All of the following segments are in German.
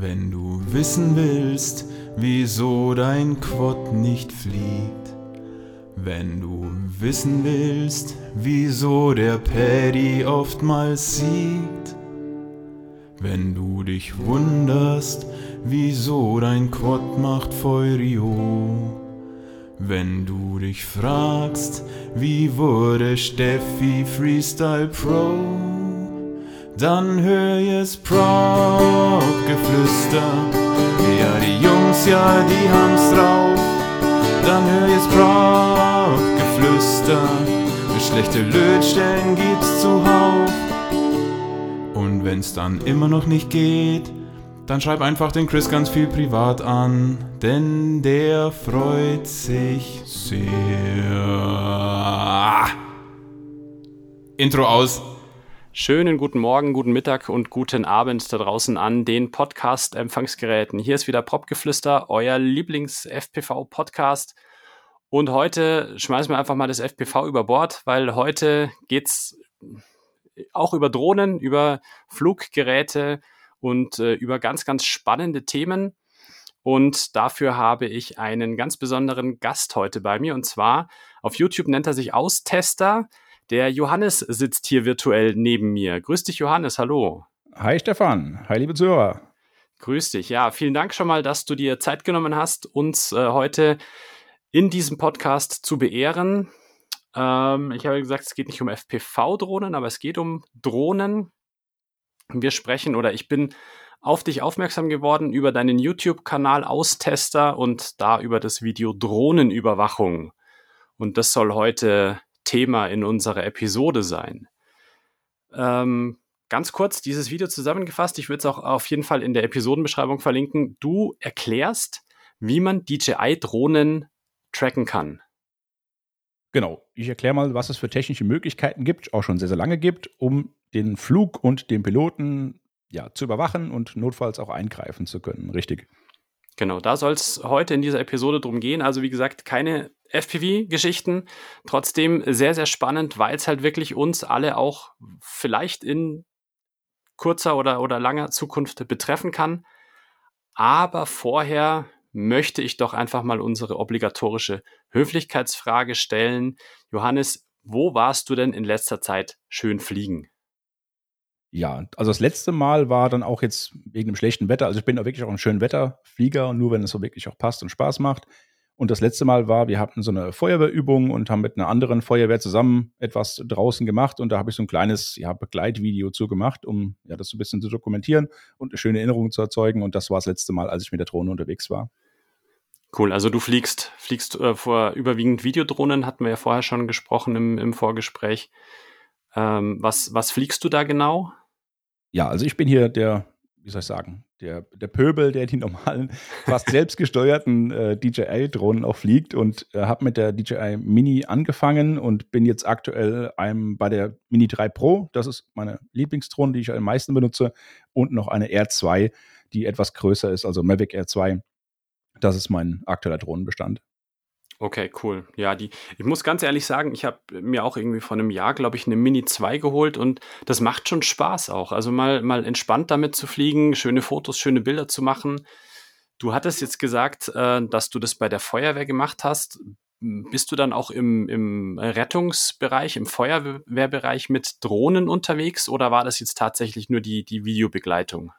Wenn du wissen willst, wieso dein Quad nicht fliegt. Wenn du wissen willst, wieso der Paddy oftmals siegt. Wenn du dich wunderst, wieso dein Quad macht Feurio. Wenn du dich fragst, wie wurde Steffi Freestyle Pro, dann hör jetzt Prop-Geflüster. Ja, die Jungs, ja, die haben's drauf. Dann hör jetzt Prop-Geflüster. Schlechte Lötstellen gibt's zuhauf. Und wenn's dann immer noch nicht geht, dann schreib einfach den Chris ganz viel privat an, denn der freut sich sehr. Intro aus. Schönen guten Morgen, guten Mittag und guten Abend da draußen an den Podcast-Empfangsgeräten. Hier ist wieder Popgeflüster, euer Lieblings-FPV-Podcast. Und heute schmeißen wir einfach mal das FPV über Bord, weil heute geht's auch über Drohnen, über Fluggeräte und äh, über ganz, ganz spannende Themen. Und dafür habe ich einen ganz besonderen Gast heute bei mir. Und zwar auf YouTube nennt er sich Austester. Der Johannes sitzt hier virtuell neben mir. Grüß dich, Johannes. Hallo. Hi, Stefan. Hi, liebe Zuhörer. Grüß dich. Ja, vielen Dank schon mal, dass du dir Zeit genommen hast, uns äh, heute in diesem Podcast zu beehren. Ähm, ich habe gesagt, es geht nicht um FPV-Drohnen, aber es geht um Drohnen. Wir sprechen oder ich bin auf dich aufmerksam geworden über deinen YouTube-Kanal Austester und da über das Video Drohnenüberwachung. Und das soll heute Thema in unserer Episode sein. Ähm, ganz kurz dieses Video zusammengefasst. Ich würde es auch auf jeden Fall in der Episodenbeschreibung verlinken. Du erklärst, wie man DJI-Drohnen tracken kann. Genau. Ich erkläre mal, was es für technische Möglichkeiten gibt, auch schon sehr, sehr lange gibt, um den Flug und den Piloten ja, zu überwachen und notfalls auch eingreifen zu können. Richtig. Genau, da soll es heute in dieser Episode drum gehen. Also wie gesagt, keine FPV-Geschichten. Trotzdem sehr, sehr spannend, weil es halt wirklich uns alle auch vielleicht in kurzer oder, oder langer Zukunft betreffen kann. Aber vorher möchte ich doch einfach mal unsere obligatorische Höflichkeitsfrage stellen. Johannes, wo warst du denn in letzter Zeit schön fliegen? Ja, also das letzte Mal war dann auch jetzt wegen dem schlechten Wetter. Also ich bin auch wirklich auch ein schöner Wetterflieger, nur wenn es so wirklich auch passt und Spaß macht. Und das letzte Mal war, wir hatten so eine Feuerwehrübung und haben mit einer anderen Feuerwehr zusammen etwas draußen gemacht. Und da habe ich so ein kleines ja, Begleitvideo zu gemacht, um ja, das so ein bisschen zu dokumentieren und eine schöne Erinnerung zu erzeugen. Und das war das letzte Mal, als ich mit der Drohne unterwegs war. Cool, also du fliegst, fliegst äh, vor überwiegend Videodrohnen, hatten wir ja vorher schon gesprochen im, im Vorgespräch. Ähm, was, was fliegst du da genau? Ja, also ich bin hier der, wie soll ich sagen, der, der Pöbel, der die normalen, fast selbstgesteuerten äh, DJI-Drohnen auch fliegt und äh, habe mit der DJI Mini angefangen und bin jetzt aktuell einem, bei der Mini 3 Pro. Das ist meine Lieblingsdrohne, die ich am meisten benutze. Und noch eine R2, die etwas größer ist, also Mavic R2. Das ist mein aktueller Drohnenbestand. Okay, cool. Ja, die, ich muss ganz ehrlich sagen, ich habe mir auch irgendwie vor einem Jahr, glaube ich, eine Mini 2 geholt und das macht schon Spaß auch. Also mal, mal entspannt damit zu fliegen, schöne Fotos, schöne Bilder zu machen. Du hattest jetzt gesagt, äh, dass du das bei der Feuerwehr gemacht hast. Bist du dann auch im, im Rettungsbereich, im Feuerwehrbereich mit Drohnen unterwegs oder war das jetzt tatsächlich nur die, die Videobegleitung?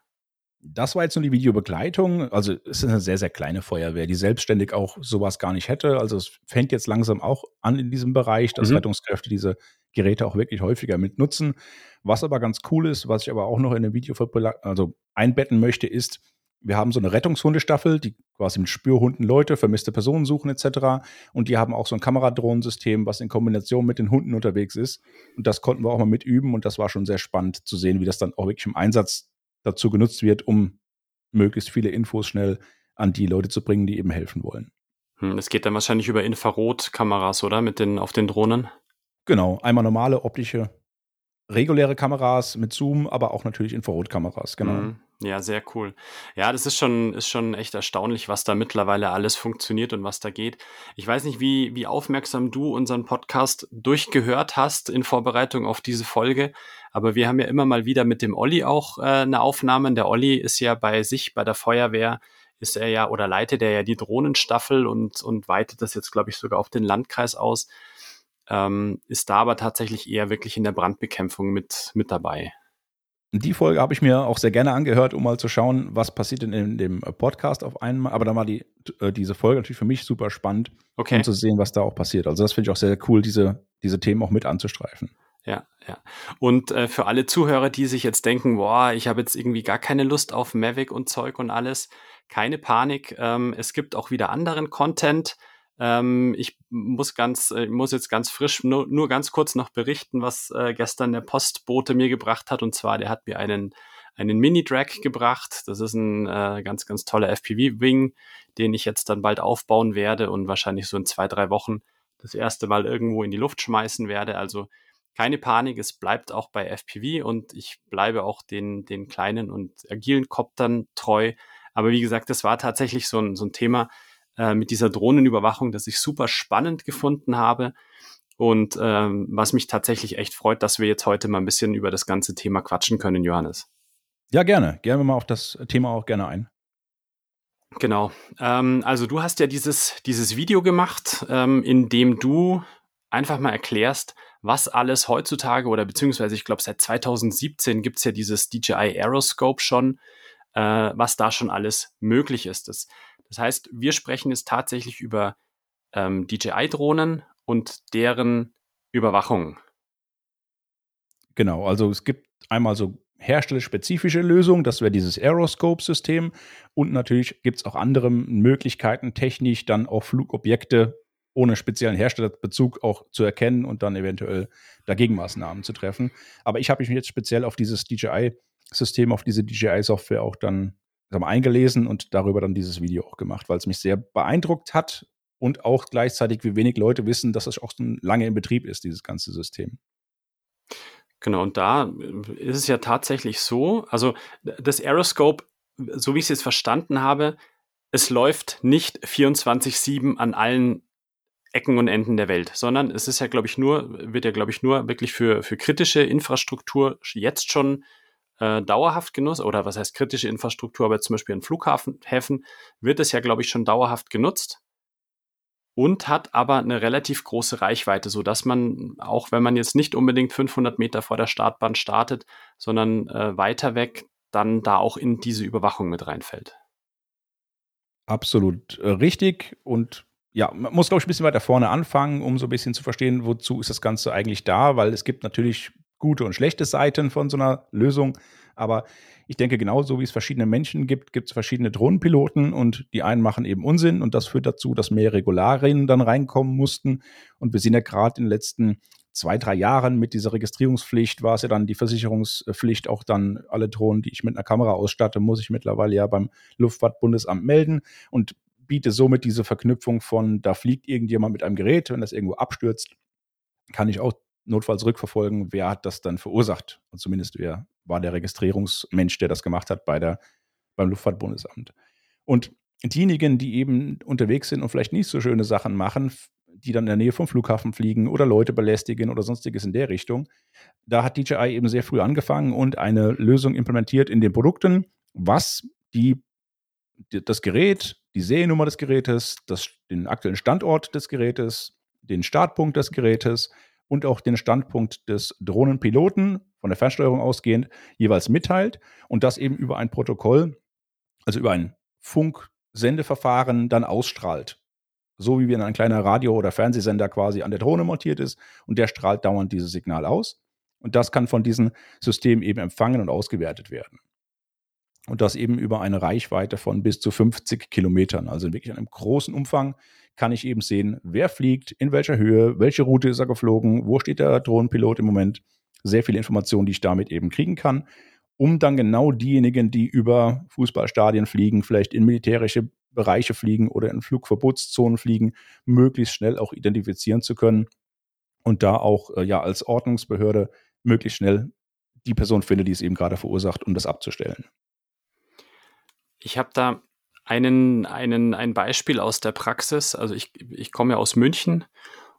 Das war jetzt nur die Videobegleitung. Also es ist eine sehr, sehr kleine Feuerwehr, die selbstständig auch sowas gar nicht hätte. Also es fängt jetzt langsam auch an in diesem Bereich, dass mhm. Rettungskräfte diese Geräte auch wirklich häufiger mit nutzen. Was aber ganz cool ist, was ich aber auch noch in dem Video also einbetten möchte, ist, wir haben so eine Rettungshundestaffel, die quasi mit Spürhunden Leute, vermisste Personen suchen etc. Und die haben auch so ein Kameradrohnensystem, was in Kombination mit den Hunden unterwegs ist. Und das konnten wir auch mal mitüben und das war schon sehr spannend zu sehen, wie das dann auch wirklich im Einsatz dazu genutzt wird, um möglichst viele Infos schnell an die Leute zu bringen, die eben helfen wollen. Hm, es geht dann wahrscheinlich über Infrarotkameras, oder? Mit den, auf den Drohnen? Genau, einmal normale optische reguläre Kameras mit Zoom, aber auch natürlich Infrarotkameras, genau. Mhm. Ja, sehr cool. Ja, das ist schon, ist schon echt erstaunlich, was da mittlerweile alles funktioniert und was da geht. Ich weiß nicht, wie, wie aufmerksam du unseren Podcast durchgehört hast in Vorbereitung auf diese Folge, aber wir haben ja immer mal wieder mit dem Olli auch äh, eine Aufnahme. Der Olli ist ja bei sich, bei der Feuerwehr, ist er ja oder leitet er ja die Drohnenstaffel und, und weitet das jetzt, glaube ich, sogar auf den Landkreis aus. Ähm, ist da aber tatsächlich eher wirklich in der Brandbekämpfung mit, mit dabei. Die Folge habe ich mir auch sehr gerne angehört, um mal zu schauen, was passiert denn in dem Podcast auf einmal. Aber da war die, äh, diese Folge natürlich für mich super spannend, okay. um zu sehen, was da auch passiert. Also das finde ich auch sehr cool, diese, diese Themen auch mit anzustreifen. Ja, ja. Und äh, für alle Zuhörer, die sich jetzt denken, boah, ich habe jetzt irgendwie gar keine Lust auf Mavic und Zeug und alles, keine Panik. Ähm, es gibt auch wieder anderen Content. Ähm, ich muss ganz, äh, muss jetzt ganz frisch nur, nur ganz kurz noch berichten, was äh, gestern der Postbote mir gebracht hat. Und zwar, der hat mir einen, einen Mini-Drag gebracht. Das ist ein äh, ganz, ganz toller FPV-Wing, den ich jetzt dann bald aufbauen werde und wahrscheinlich so in zwei, drei Wochen das erste Mal irgendwo in die Luft schmeißen werde. Also keine Panik, es bleibt auch bei FPV und ich bleibe auch den, den kleinen und agilen Koptern treu. Aber wie gesagt, das war tatsächlich so ein, so ein Thema, äh, mit dieser Drohnenüberwachung, das ich super spannend gefunden habe. Und ähm, was mich tatsächlich echt freut, dass wir jetzt heute mal ein bisschen über das ganze Thema quatschen können, Johannes. Ja, gerne. Gerne mal auf das Thema auch gerne ein. Genau. Ähm, also du hast ja dieses, dieses Video gemacht, ähm, in dem du einfach mal erklärst, was alles heutzutage oder beziehungsweise ich glaube seit 2017 gibt es ja dieses DJI Aeroscope schon, äh, was da schon alles möglich ist. Das das heißt, wir sprechen jetzt tatsächlich über ähm, DJI-Drohnen und deren Überwachung. Genau, also es gibt einmal so herstellerspezifische Lösungen, das wäre dieses Aeroscope-System. Und natürlich gibt es auch andere Möglichkeiten, technisch dann auch Flugobjekte ohne speziellen Herstellerbezug auch zu erkennen und dann eventuell dagegen Maßnahmen zu treffen. Aber ich habe mich jetzt speziell auf dieses DJI-System, auf diese DJI-Software auch dann haben eingelesen und darüber dann dieses Video auch gemacht, weil es mich sehr beeindruckt hat und auch gleichzeitig, wie wenig Leute wissen, dass es auch so lange in Betrieb ist, dieses ganze System. Genau, und da ist es ja tatsächlich so, also das Aeroscope, so wie ich es jetzt verstanden habe, es läuft nicht 24-7 an allen Ecken und Enden der Welt, sondern es ist ja, glaube ich, nur, wird ja, glaube ich, nur wirklich für, für kritische Infrastruktur jetzt schon äh, dauerhaft genutzt, oder was heißt kritische Infrastruktur, aber zum Beispiel in Flughäfen wird es ja, glaube ich, schon dauerhaft genutzt und hat aber eine relativ große Reichweite, so dass man, auch wenn man jetzt nicht unbedingt 500 Meter vor der Startbahn startet, sondern äh, weiter weg, dann da auch in diese Überwachung mit reinfällt. Absolut äh, richtig und ja, man muss, glaube ich, ein bisschen weiter vorne anfangen, um so ein bisschen zu verstehen, wozu ist das Ganze eigentlich da, weil es gibt natürlich gute und schlechte Seiten von so einer Lösung. Aber ich denke, genauso wie es verschiedene Menschen gibt, gibt es verschiedene Drohnenpiloten und die einen machen eben Unsinn und das führt dazu, dass mehr Regularien dann reinkommen mussten. Und wir sehen ja gerade in den letzten zwei, drei Jahren mit dieser Registrierungspflicht war es ja dann die Versicherungspflicht, auch dann alle Drohnen, die ich mit einer Kamera ausstatte, muss ich mittlerweile ja beim Luftfahrtbundesamt melden und biete somit diese Verknüpfung von, da fliegt irgendjemand mit einem Gerät, wenn das irgendwo abstürzt, kann ich auch notfalls rückverfolgen, wer hat das dann verursacht. Und zumindest wer war der Registrierungsmensch, der das gemacht hat bei der, beim Luftfahrtbundesamt. Und diejenigen, die eben unterwegs sind und vielleicht nicht so schöne Sachen machen, die dann in der Nähe vom Flughafen fliegen oder Leute belästigen oder sonstiges in der Richtung, da hat DJI eben sehr früh angefangen und eine Lösung implementiert in den Produkten, was die, das Gerät, die Seriennummer des Gerätes, das, den aktuellen Standort des Gerätes, den Startpunkt des Gerätes und auch den Standpunkt des Drohnenpiloten von der Fernsteuerung ausgehend jeweils mitteilt und das eben über ein Protokoll, also über ein Funksendeverfahren dann ausstrahlt. So wie wenn ein kleiner Radio- oder Fernsehsender quasi an der Drohne montiert ist und der strahlt dauernd dieses Signal aus. Und das kann von diesem System eben empfangen und ausgewertet werden. Und das eben über eine Reichweite von bis zu 50 Kilometern, also wirklich in einem großen Umfang kann ich eben sehen, wer fliegt, in welcher Höhe, welche Route ist er geflogen, wo steht der Drohnenpilot im Moment. Sehr viele Informationen, die ich damit eben kriegen kann, um dann genau diejenigen, die über Fußballstadien fliegen, vielleicht in militärische Bereiche fliegen oder in Flugverbotszonen fliegen, möglichst schnell auch identifizieren zu können und da auch äh, ja als Ordnungsbehörde möglichst schnell die Person finde, die es eben gerade verursacht, um das abzustellen. Ich habe da einen, einen, ein Beispiel aus der Praxis. Also ich, ich komme ja aus München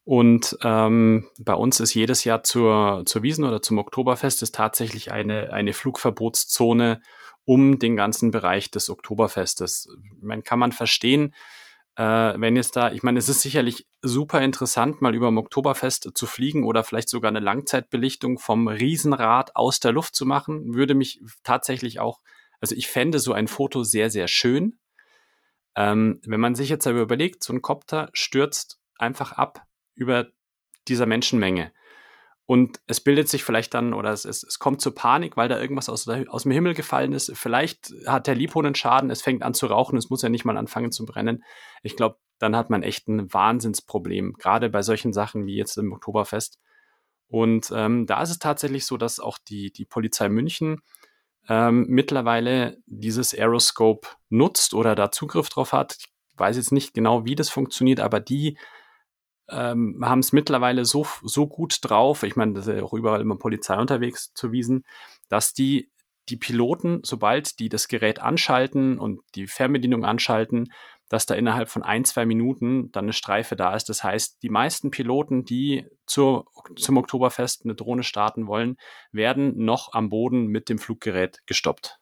und ähm, bei uns ist jedes Jahr zur, zur Wiesen oder zum Oktoberfest ist tatsächlich eine, eine Flugverbotszone um den ganzen Bereich des Oktoberfestes. Man kann man verstehen, äh, wenn jetzt da, ich meine, es ist sicherlich super interessant, mal über dem Oktoberfest zu fliegen oder vielleicht sogar eine Langzeitbelichtung vom Riesenrad aus der Luft zu machen, würde mich tatsächlich auch, also ich fände so ein Foto sehr, sehr schön. Ähm, wenn man sich jetzt aber überlegt, so ein Kopter stürzt einfach ab über dieser Menschenmenge. Und es bildet sich vielleicht dann, oder es, es, es kommt zur Panik, weil da irgendwas aus, aus dem Himmel gefallen ist. Vielleicht hat der Lipo einen Schaden, es fängt an zu rauchen, es muss ja nicht mal anfangen zu brennen. Ich glaube, dann hat man echt ein Wahnsinnsproblem, gerade bei solchen Sachen wie jetzt im Oktoberfest. Und ähm, da ist es tatsächlich so, dass auch die, die Polizei München ähm, mittlerweile dieses Aeroscope nutzt oder da Zugriff drauf hat. Ich weiß jetzt nicht genau, wie das funktioniert, aber die ähm, haben es mittlerweile so, so gut drauf, ich meine, das ist ja auch überall immer Polizei unterwegs zu wiesen, dass die die Piloten, sobald die das Gerät anschalten und die Fernbedienung anschalten, dass da innerhalb von ein, zwei Minuten dann eine Streife da ist. Das heißt, die meisten Piloten, die zur, zum Oktoberfest eine Drohne starten wollen, werden noch am Boden mit dem Fluggerät gestoppt.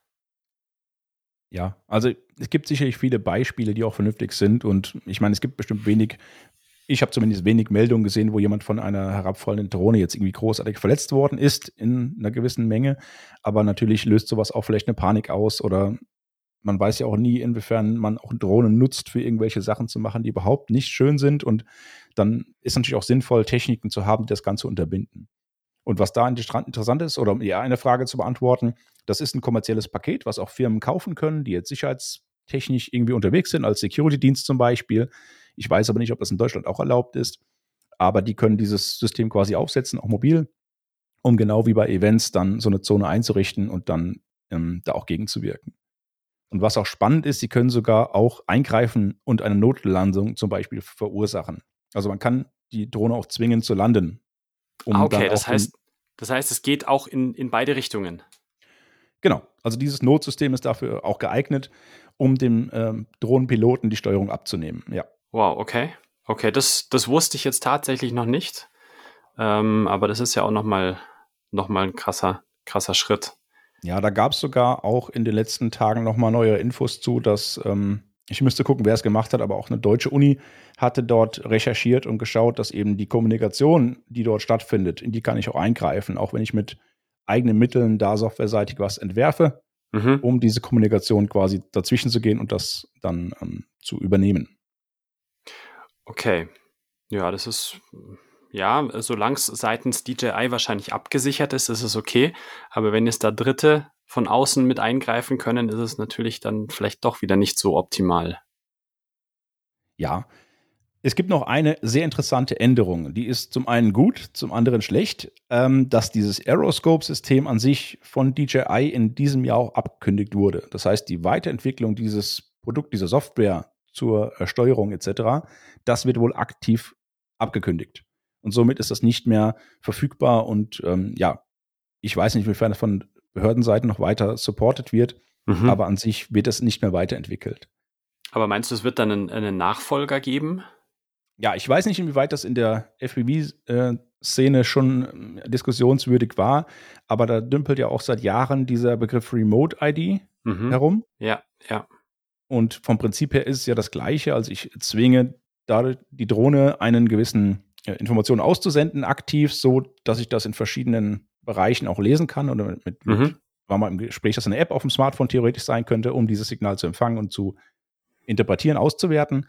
Ja, also es gibt sicherlich viele Beispiele, die auch vernünftig sind. Und ich meine, es gibt bestimmt wenig ich habe zumindest wenig Meldungen gesehen, wo jemand von einer herabfallenden Drohne jetzt irgendwie großartig verletzt worden ist in einer gewissen Menge. Aber natürlich löst sowas auch vielleicht eine Panik aus oder man weiß ja auch nie, inwiefern man auch Drohnen nutzt, für irgendwelche Sachen zu machen, die überhaupt nicht schön sind. Und dann ist natürlich auch sinnvoll, Techniken zu haben, die das Ganze unterbinden. Und was da interessant ist, oder um eher eine Frage zu beantworten, das ist ein kommerzielles Paket, was auch Firmen kaufen können, die jetzt sicherheitstechnisch irgendwie unterwegs sind, als Security-Dienst zum Beispiel. Ich weiß aber nicht, ob das in Deutschland auch erlaubt ist. Aber die können dieses System quasi aufsetzen, auch mobil, um genau wie bei Events dann so eine Zone einzurichten und dann ähm, da auch gegenzuwirken. Und was auch spannend ist, sie können sogar auch eingreifen und eine Notlandung zum Beispiel verursachen. Also man kann die Drohne auch zwingen zu landen. Um ah, okay, das heißt, das heißt, es geht auch in, in beide Richtungen. Genau, also dieses Notsystem ist dafür auch geeignet, um dem ähm, Drohnenpiloten die Steuerung abzunehmen. Ja. Wow, okay. Okay, das, das wusste ich jetzt tatsächlich noch nicht. Ähm, aber das ist ja auch nochmal noch mal ein krasser, krasser Schritt. Ja, da gab es sogar auch in den letzten Tagen nochmal neue Infos zu, dass ähm, ich müsste gucken, wer es gemacht hat, aber auch eine deutsche Uni hatte dort recherchiert und geschaut, dass eben die Kommunikation, die dort stattfindet, in die kann ich auch eingreifen, auch wenn ich mit eigenen Mitteln da softwareseitig was entwerfe, mhm. um diese Kommunikation quasi dazwischen zu gehen und das dann ähm, zu übernehmen. Okay. Ja, das ist, ja, solange es seitens DJI wahrscheinlich abgesichert ist, ist es okay. Aber wenn es da Dritte von außen mit eingreifen können, ist es natürlich dann vielleicht doch wieder nicht so optimal. Ja. Es gibt noch eine sehr interessante Änderung. Die ist zum einen gut, zum anderen schlecht, ähm, dass dieses Aeroscope-System an sich von DJI in diesem Jahr auch abgekündigt wurde. Das heißt, die Weiterentwicklung dieses Produkt, dieser Software zur Steuerung etc., das wird wohl aktiv abgekündigt. Und somit ist das nicht mehr verfügbar und ähm, ja, ich weiß nicht, inwiefern das von Behördenseiten noch weiter supported wird, mhm. aber an sich wird das nicht mehr weiterentwickelt. Aber meinst du, es wird dann einen, einen Nachfolger geben? Ja, ich weiß nicht, inwieweit das in der FPV-Szene schon äh, diskussionswürdig war, aber da dümpelt ja auch seit Jahren dieser Begriff Remote ID mhm. herum. Ja, ja. Und vom Prinzip her ist es ja das Gleiche. Also ich zwinge da die Drohne einen gewissen äh, Informationen auszusenden, aktiv, so dass ich das in verschiedenen Bereichen auch lesen kann oder mit, mit, mhm. war mal im Gespräch, dass eine App auf dem Smartphone theoretisch sein könnte, um dieses Signal zu empfangen und zu interpretieren, auszuwerten.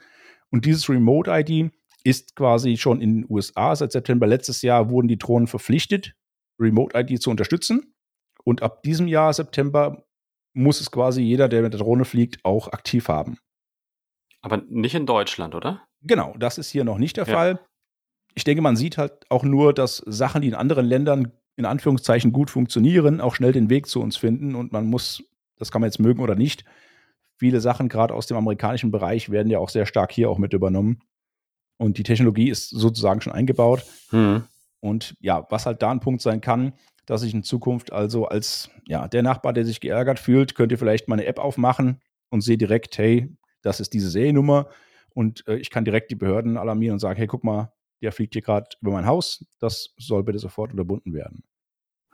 Und dieses Remote ID ist quasi schon in den USA seit September letztes Jahr wurden die Drohnen verpflichtet, Remote ID zu unterstützen. Und ab diesem Jahr, September, muss es quasi jeder, der mit der Drohne fliegt, auch aktiv haben. Aber nicht in Deutschland, oder? Genau, das ist hier noch nicht der ja. Fall. Ich denke, man sieht halt auch nur, dass Sachen, die in anderen Ländern in Anführungszeichen gut funktionieren, auch schnell den Weg zu uns finden. Und man muss, das kann man jetzt mögen oder nicht, viele Sachen gerade aus dem amerikanischen Bereich werden ja auch sehr stark hier auch mit übernommen. Und die Technologie ist sozusagen schon eingebaut. Hm. Und ja, was halt da ein Punkt sein kann, dass ich in Zukunft also als ja, der Nachbar, der sich geärgert fühlt, könnt ihr vielleicht meine App aufmachen und sehe direkt, hey, das ist diese Seriennummer und äh, ich kann direkt die Behörden alarmieren und sagen, hey, guck mal, der fliegt hier gerade über mein Haus, das soll bitte sofort unterbunden werden.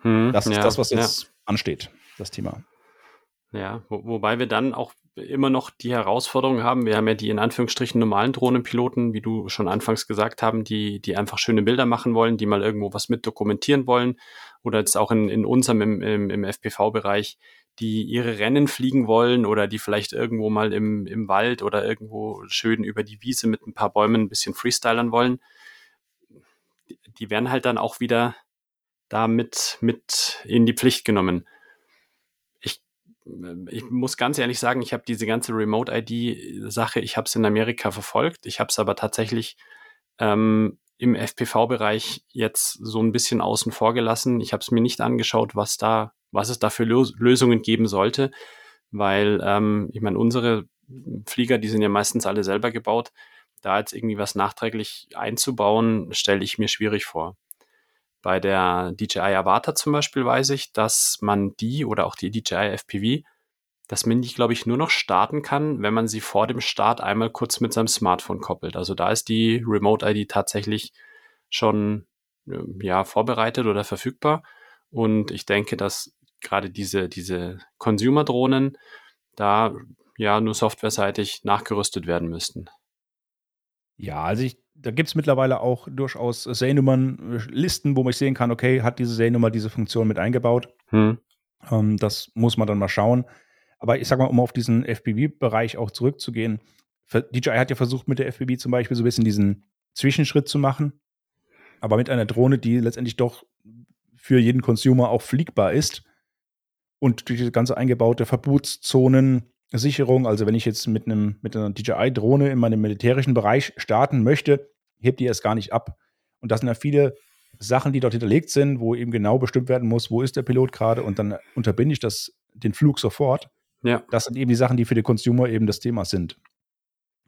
Hm, das ist ja, das, was jetzt ja. ansteht, das Thema. Ja, wo, wobei wir dann auch immer noch die Herausforderung haben. Wir haben ja die in Anführungsstrichen normalen Drohnenpiloten, wie du schon anfangs gesagt haben, die, die einfach schöne Bilder machen wollen, die mal irgendwo was mit dokumentieren wollen. Oder jetzt auch in, in unserem im, im, im FPV-Bereich, die ihre Rennen fliegen wollen oder die vielleicht irgendwo mal im, im Wald oder irgendwo schön über die Wiese mit ein paar Bäumen ein bisschen freestylern wollen. Die werden halt dann auch wieder damit mit in die Pflicht genommen ich muss ganz ehrlich sagen, ich habe diese ganze Remote-ID-Sache, ich habe es in Amerika verfolgt. Ich habe es aber tatsächlich ähm, im FPV-Bereich jetzt so ein bisschen außen vor gelassen. Ich habe es mir nicht angeschaut, was da, was es da für Lösungen geben sollte, weil ähm, ich meine, unsere Flieger, die sind ja meistens alle selber gebaut. Da jetzt irgendwie was nachträglich einzubauen, stelle ich mir schwierig vor. Bei der DJI Avata zum Beispiel weiß ich, dass man die oder auch die DJI FPV, dass man die, glaube ich, nur noch starten kann, wenn man sie vor dem Start einmal kurz mit seinem Smartphone koppelt. Also da ist die Remote ID tatsächlich schon ja, vorbereitet oder verfügbar. Und ich denke, dass gerade diese, diese Consumer-Drohnen da ja nur softwareseitig nachgerüstet werden müssten. Ja, also ich da gibt es mittlerweile auch durchaus Seriennummern, Listen, wo man sehen kann, okay, hat diese Seriennummer diese Funktion mit eingebaut. Hm. Ähm, das muss man dann mal schauen. Aber ich sag mal, um auf diesen FPV-Bereich auch zurückzugehen, DJI hat ja versucht, mit der FPV zum Beispiel so ein bisschen diesen Zwischenschritt zu machen, aber mit einer Drohne, die letztendlich doch für jeden Consumer auch fliegbar ist und durch diese ganze eingebaute Verbotszonen Sicherung. Also wenn ich jetzt mit einem mit einer DJI-Drohne in meinem militärischen Bereich starten möchte, hebt die erst gar nicht ab. Und das sind ja viele Sachen, die dort hinterlegt sind, wo eben genau bestimmt werden muss, wo ist der Pilot gerade und dann unterbinde ich das, den Flug sofort. Ja. Das sind eben die Sachen, die für den Consumer eben das Thema sind.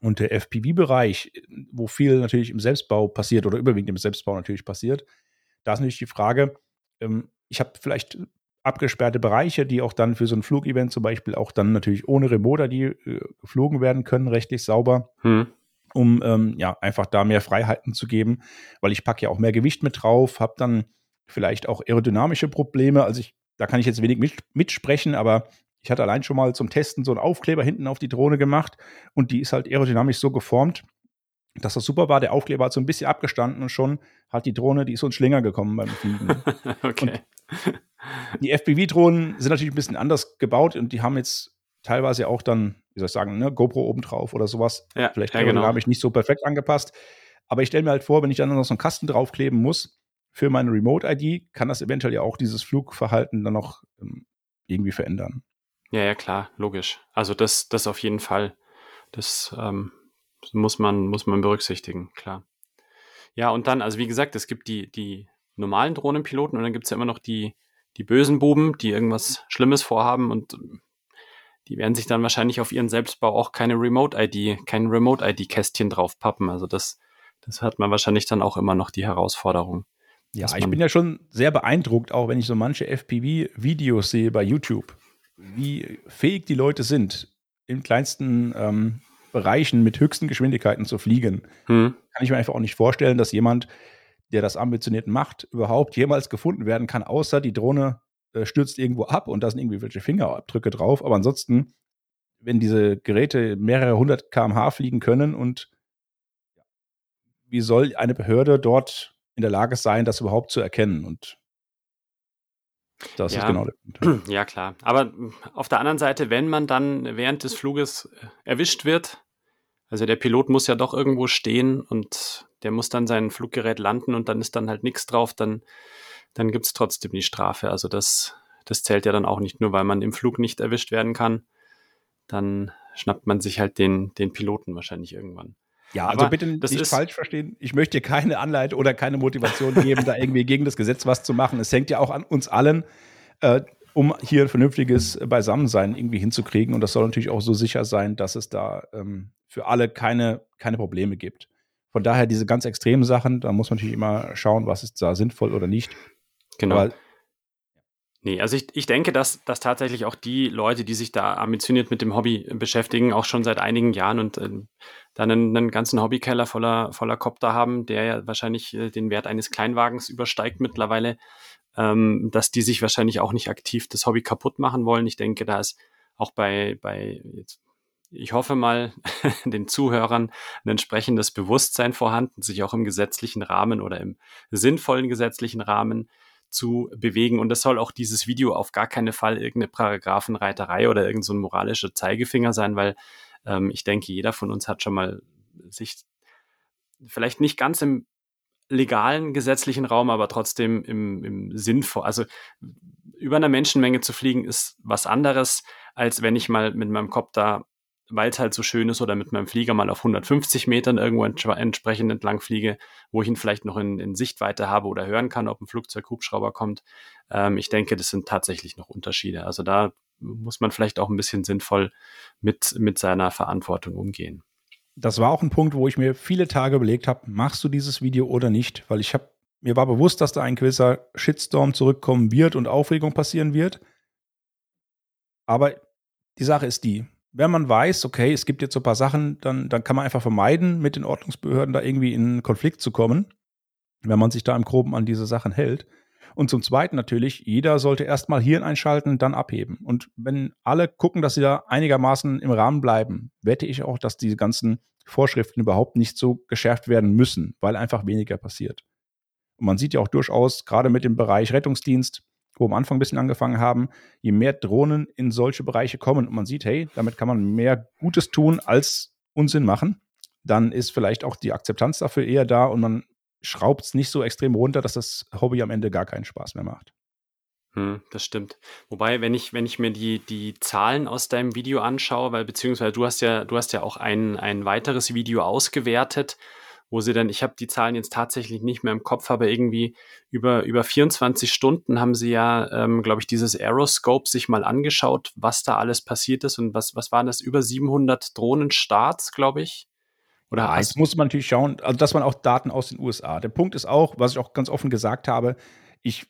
Und der FPV-Bereich, wo viel natürlich im Selbstbau passiert oder überwiegend im Selbstbau natürlich passiert, da ist natürlich die Frage, ähm, ich habe vielleicht abgesperrte Bereiche, die auch dann für so ein Flugevent zum Beispiel auch dann natürlich ohne Remoter, die äh, geflogen werden können, rechtlich sauber. Hm. Um ähm, ja einfach da mehr Freiheiten zu geben, weil ich packe ja auch mehr Gewicht mit drauf, habe dann vielleicht auch aerodynamische Probleme. Also ich, da kann ich jetzt wenig mit, mitsprechen, aber ich hatte allein schon mal zum Testen so einen Aufkleber hinten auf die Drohne gemacht und die ist halt aerodynamisch so geformt, dass das super war. Der Aufkleber hat so ein bisschen abgestanden und schon hat die Drohne, die ist so ein Schlinger gekommen beim Fliegen. okay. Und die FPV-Drohnen sind natürlich ein bisschen anders gebaut und die haben jetzt teilweise auch dann, wie soll ich sagen, ne, GoPro obendrauf oder sowas. Ja, Vielleicht ja, genau. habe ich nicht so perfekt angepasst. Aber ich stelle mir halt vor, wenn ich dann noch so einen Kasten draufkleben muss für meine Remote-ID, kann das eventuell ja auch dieses Flugverhalten dann noch ähm, irgendwie verändern. Ja, ja, klar, logisch. Also das, das auf jeden Fall. Das ähm, muss, man, muss man berücksichtigen, klar. Ja, und dann, also wie gesagt, es gibt die, die normalen Drohnenpiloten und dann gibt es ja immer noch die, die bösen Buben, die irgendwas Schlimmes vorhaben und die werden sich dann wahrscheinlich auf ihren Selbstbau auch keine Remote-ID, kein Remote-ID-Kästchen draufpappen. Also das, das hat man wahrscheinlich dann auch immer noch die Herausforderung. Ja, ich bin ja schon sehr beeindruckt, auch wenn ich so manche FPV-Videos sehe bei YouTube, wie fähig die Leute sind, in kleinsten ähm, Bereichen mit höchsten Geschwindigkeiten zu fliegen. Hm. Kann ich mir einfach auch nicht vorstellen, dass jemand der das ambitioniert macht, überhaupt jemals gefunden werden kann, außer die Drohne äh, stürzt irgendwo ab und da sind irgendwie welche Fingerabdrücke drauf. Aber ansonsten, wenn diese Geräte mehrere hundert km/h fliegen können und wie soll eine Behörde dort in der Lage sein, das überhaupt zu erkennen? Und das ja, ist genau der Punkt. Ja, klar. Aber auf der anderen Seite, wenn man dann während des Fluges äh, erwischt wird, also der Pilot muss ja doch irgendwo stehen und der muss dann sein Fluggerät landen und dann ist dann halt nichts drauf, dann, dann gibt es trotzdem die Strafe. Also das, das zählt ja dann auch nicht nur, weil man im Flug nicht erwischt werden kann. Dann schnappt man sich halt den, den Piloten wahrscheinlich irgendwann. Ja, also Aber bitte nicht falsch verstehen. Ich möchte keine Anleitung oder keine Motivation geben, da irgendwie gegen das Gesetz was zu machen. Es hängt ja auch an uns allen, äh, um hier ein vernünftiges Beisammensein irgendwie hinzukriegen. Und das soll natürlich auch so sicher sein, dass es da ähm, für alle keine, keine Probleme gibt. Von daher diese ganz extremen Sachen, da muss man natürlich immer schauen, was ist da sinnvoll oder nicht. Genau. Aber Nee, also ich, ich denke, dass, dass tatsächlich auch die Leute, die sich da ambitioniert mit dem Hobby beschäftigen, auch schon seit einigen Jahren und äh, dann einen, einen ganzen Hobbykeller voller, voller Copter haben, der ja wahrscheinlich äh, den Wert eines Kleinwagens übersteigt mittlerweile, ähm, dass die sich wahrscheinlich auch nicht aktiv das Hobby kaputt machen wollen. Ich denke, da ist auch bei, bei jetzt, ich hoffe mal, den Zuhörern ein entsprechendes Bewusstsein vorhanden, sich auch im gesetzlichen Rahmen oder im sinnvollen gesetzlichen Rahmen zu bewegen. Und das soll auch dieses Video auf gar keinen Fall irgendeine Paragraphenreiterei oder irgendein so moralischer Zeigefinger sein, weil ähm, ich denke, jeder von uns hat schon mal sich vielleicht nicht ganz im legalen gesetzlichen Raum, aber trotzdem im, im Sinn vor, also über einer Menschenmenge zu fliegen ist was anderes, als wenn ich mal mit meinem Kopf da weil es halt so schön ist oder mit meinem Flieger mal auf 150 Metern irgendwo entsprechend entlang fliege, wo ich ihn vielleicht noch in, in Sichtweite habe oder hören kann, ob ein Flugzeug, Hubschrauber kommt. Ähm, ich denke, das sind tatsächlich noch Unterschiede. Also da muss man vielleicht auch ein bisschen sinnvoll mit, mit seiner Verantwortung umgehen. Das war auch ein Punkt, wo ich mir viele Tage überlegt habe, machst du dieses Video oder nicht? Weil ich habe mir war bewusst, dass da ein gewisser Shitstorm zurückkommen wird und Aufregung passieren wird. Aber die Sache ist die, wenn man weiß, okay, es gibt jetzt so ein paar Sachen, dann, dann kann man einfach vermeiden, mit den Ordnungsbehörden da irgendwie in Konflikt zu kommen, wenn man sich da im Groben an diese Sachen hält. Und zum Zweiten natürlich, jeder sollte erstmal Hirn einschalten, dann abheben. Und wenn alle gucken, dass sie da einigermaßen im Rahmen bleiben, wette ich auch, dass diese ganzen Vorschriften überhaupt nicht so geschärft werden müssen, weil einfach weniger passiert. Und man sieht ja auch durchaus, gerade mit dem Bereich Rettungsdienst, wo wir am Anfang ein bisschen angefangen haben, je mehr Drohnen in solche Bereiche kommen und man sieht, hey, damit kann man mehr Gutes tun als Unsinn machen, dann ist vielleicht auch die Akzeptanz dafür eher da und man schraubt es nicht so extrem runter, dass das Hobby am Ende gar keinen Spaß mehr macht. Hm, das stimmt. Wobei, wenn ich, wenn ich mir die, die Zahlen aus deinem Video anschaue, weil beziehungsweise du hast ja, du hast ja auch ein, ein weiteres Video ausgewertet, wo sie dann, ich habe die Zahlen jetzt tatsächlich nicht mehr im Kopf, aber irgendwie über, über 24 Stunden haben sie ja, ähm, glaube ich, dieses Aeroscope sich mal angeschaut, was da alles passiert ist und was, was waren das? Über 700 Drohnenstarts, glaube ich. Oder ja, jetzt muss man natürlich schauen, also dass man auch Daten aus den USA. Der Punkt ist auch, was ich auch ganz offen gesagt habe, ich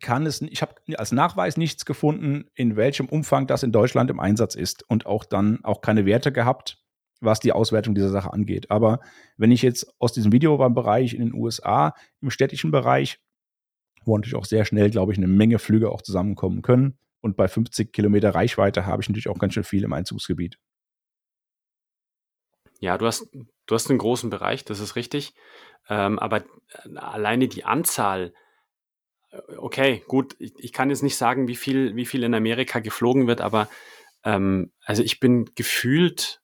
kann es, ich habe als Nachweis nichts gefunden, in welchem Umfang das in Deutschland im Einsatz ist und auch dann auch keine Werte gehabt, was die Auswertung dieser Sache angeht. Aber wenn ich jetzt aus diesem Video beim Bereich in den USA, im städtischen Bereich, wo natürlich auch sehr schnell, glaube ich, eine Menge Flüge auch zusammenkommen können. Und bei 50 Kilometer Reichweite habe ich natürlich auch ganz schön viel im Einzugsgebiet. Ja, du hast, du hast einen großen Bereich, das ist richtig. Ähm, aber alleine die Anzahl, äh, okay, gut, ich, ich, kann jetzt nicht sagen, wie viel, wie viel in Amerika geflogen wird, aber ähm, also ich bin gefühlt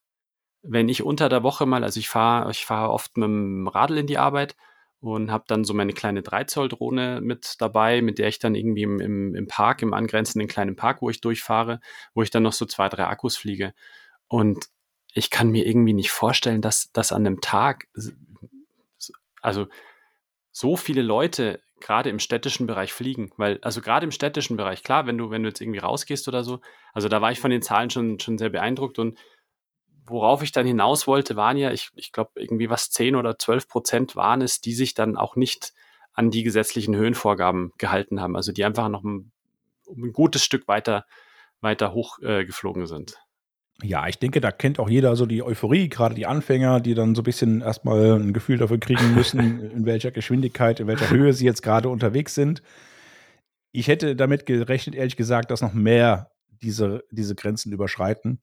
wenn ich unter der Woche mal, also ich fahre ich fahre oft mit dem Radl in die Arbeit und habe dann so meine kleine 3-Zoll-Drohne mit dabei, mit der ich dann irgendwie im, im, im Park, im angrenzenden kleinen Park, wo ich durchfahre, wo ich dann noch so zwei, drei Akkus fliege. Und ich kann mir irgendwie nicht vorstellen, dass, dass an einem Tag, also so viele Leute gerade im städtischen Bereich fliegen, weil, also gerade im städtischen Bereich, klar, wenn du, wenn du jetzt irgendwie rausgehst oder so, also da war ich von den Zahlen schon, schon sehr beeindruckt und worauf ich dann hinaus wollte, waren ja, ich, ich glaube, irgendwie was 10 oder 12 Prozent waren es, die sich dann auch nicht an die gesetzlichen Höhenvorgaben gehalten haben. Also die einfach noch ein, ein gutes Stück weiter, weiter hoch äh, sind. Ja, ich denke, da kennt auch jeder so die Euphorie, gerade die Anfänger, die dann so ein bisschen erstmal ein Gefühl dafür kriegen müssen, in welcher Geschwindigkeit, in welcher Höhe sie jetzt gerade unterwegs sind. Ich hätte damit gerechnet, ehrlich gesagt, dass noch mehr diese, diese Grenzen überschreiten.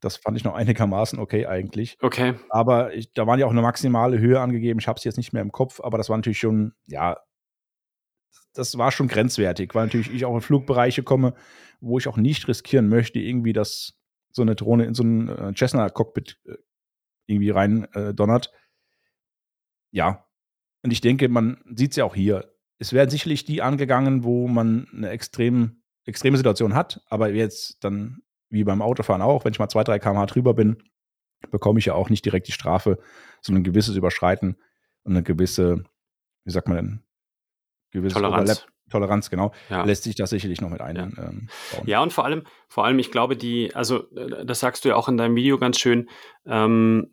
Das fand ich noch einigermaßen okay eigentlich. Okay. Aber ich, da waren ja auch eine maximale Höhe angegeben. Ich habe es jetzt nicht mehr im Kopf, aber das war natürlich schon, ja, das war schon grenzwertig, weil natürlich ich auch in Flugbereiche komme, wo ich auch nicht riskieren möchte, irgendwie, dass so eine Drohne in so ein äh, Cessna-Cockpit äh, irgendwie rein äh, donnert. Ja. Und ich denke, man sieht es ja auch hier. Es werden sicherlich die angegangen, wo man eine extrem, extreme Situation hat, aber jetzt dann wie beim Autofahren auch, wenn ich mal zwei, drei km/h drüber bin, bekomme ich ja auch nicht direkt die Strafe, sondern ein gewisses Überschreiten und eine gewisse, wie sagt man denn, gewisse Toleranz. Overlap Toleranz, genau, ja. lässt sich das sicherlich noch mit einbauen. Ja. Ähm, ja, und vor allem, vor allem, ich glaube, die, also äh, das sagst du ja auch in deinem Video ganz schön, ähm,